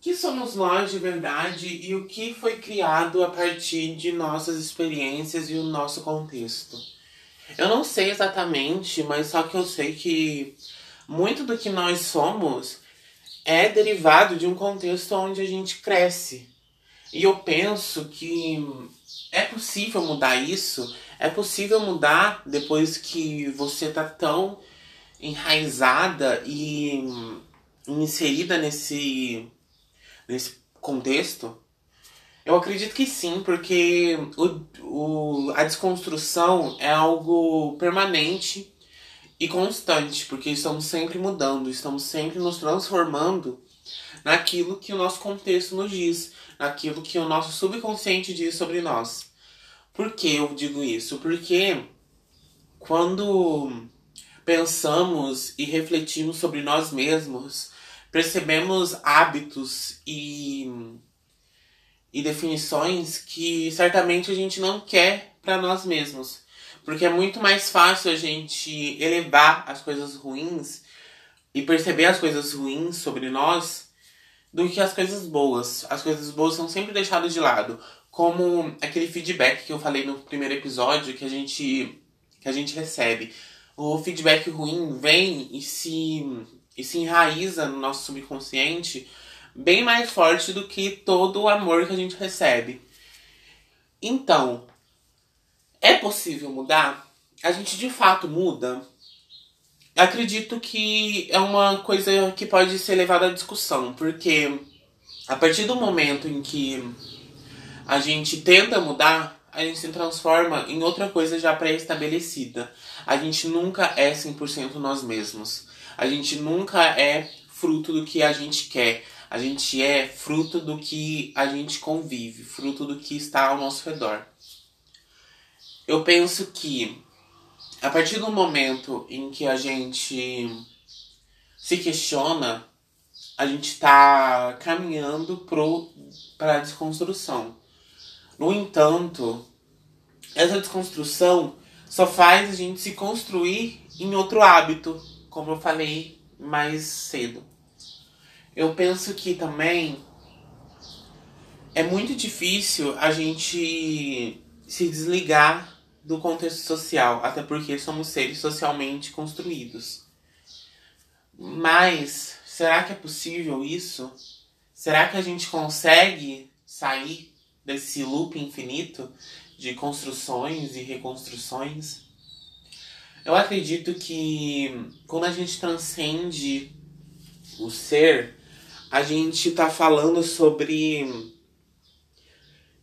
que somos nós de verdade e o que foi criado a partir de nossas experiências e o nosso contexto. Eu não sei exatamente, mas só que eu sei que muito do que nós somos é derivado de um contexto onde a gente cresce. E eu penso que é possível mudar isso, é possível mudar depois que você tá tão enraizada e inserida nesse, nesse contexto? Eu acredito que sim, porque o, o, a desconstrução é algo permanente e constante, porque estamos sempre mudando, estamos sempre nos transformando naquilo que o nosso contexto nos diz, naquilo que o nosso subconsciente diz sobre nós. Por que eu digo isso? Porque quando pensamos e refletimos sobre nós mesmos, percebemos hábitos e, e definições que certamente a gente não quer para nós mesmos. Porque é muito mais fácil a gente elevar as coisas ruins e perceber as coisas ruins sobre nós do que as coisas boas. As coisas boas são sempre deixadas de lado. Como aquele feedback que eu falei no primeiro episódio que a gente, que a gente recebe. O feedback ruim vem e se, e se enraiza no nosso subconsciente bem mais forte do que todo o amor que a gente recebe. Então, é possível mudar? A gente de fato muda? Acredito que é uma coisa que pode ser levada à discussão, porque a partir do momento em que a gente tenta mudar, a gente se transforma em outra coisa já pré-estabelecida. A gente nunca é 100% nós mesmos. A gente nunca é fruto do que a gente quer. A gente é fruto do que a gente convive, fruto do que está ao nosso redor. Eu penso que a partir do momento em que a gente se questiona, a gente está caminhando para a desconstrução. No entanto, essa desconstrução só faz a gente se construir em outro hábito, como eu falei mais cedo. Eu penso que também é muito difícil a gente se desligar do contexto social, até porque somos seres socialmente construídos. Mas será que é possível isso? Será que a gente consegue sair desse loop infinito de construções e reconstruções? Eu acredito que quando a gente transcende o ser, a gente está falando sobre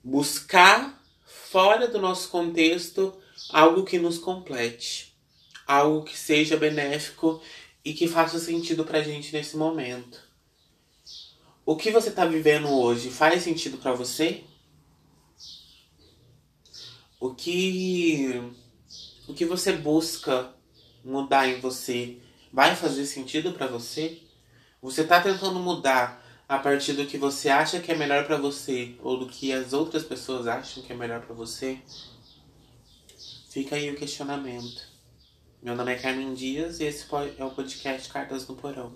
buscar fora do nosso contexto algo que nos complete, algo que seja benéfico e que faça sentido pra gente nesse momento. O que você tá vivendo hoje faz sentido para você? O que o que você busca mudar em você vai fazer sentido para você? Você tá tentando mudar a partir do que você acha que é melhor para você ou do que as outras pessoas acham que é melhor para você? Fica aí o questionamento. Meu nome é Carmen Dias e esse é o podcast Cartas no Porão.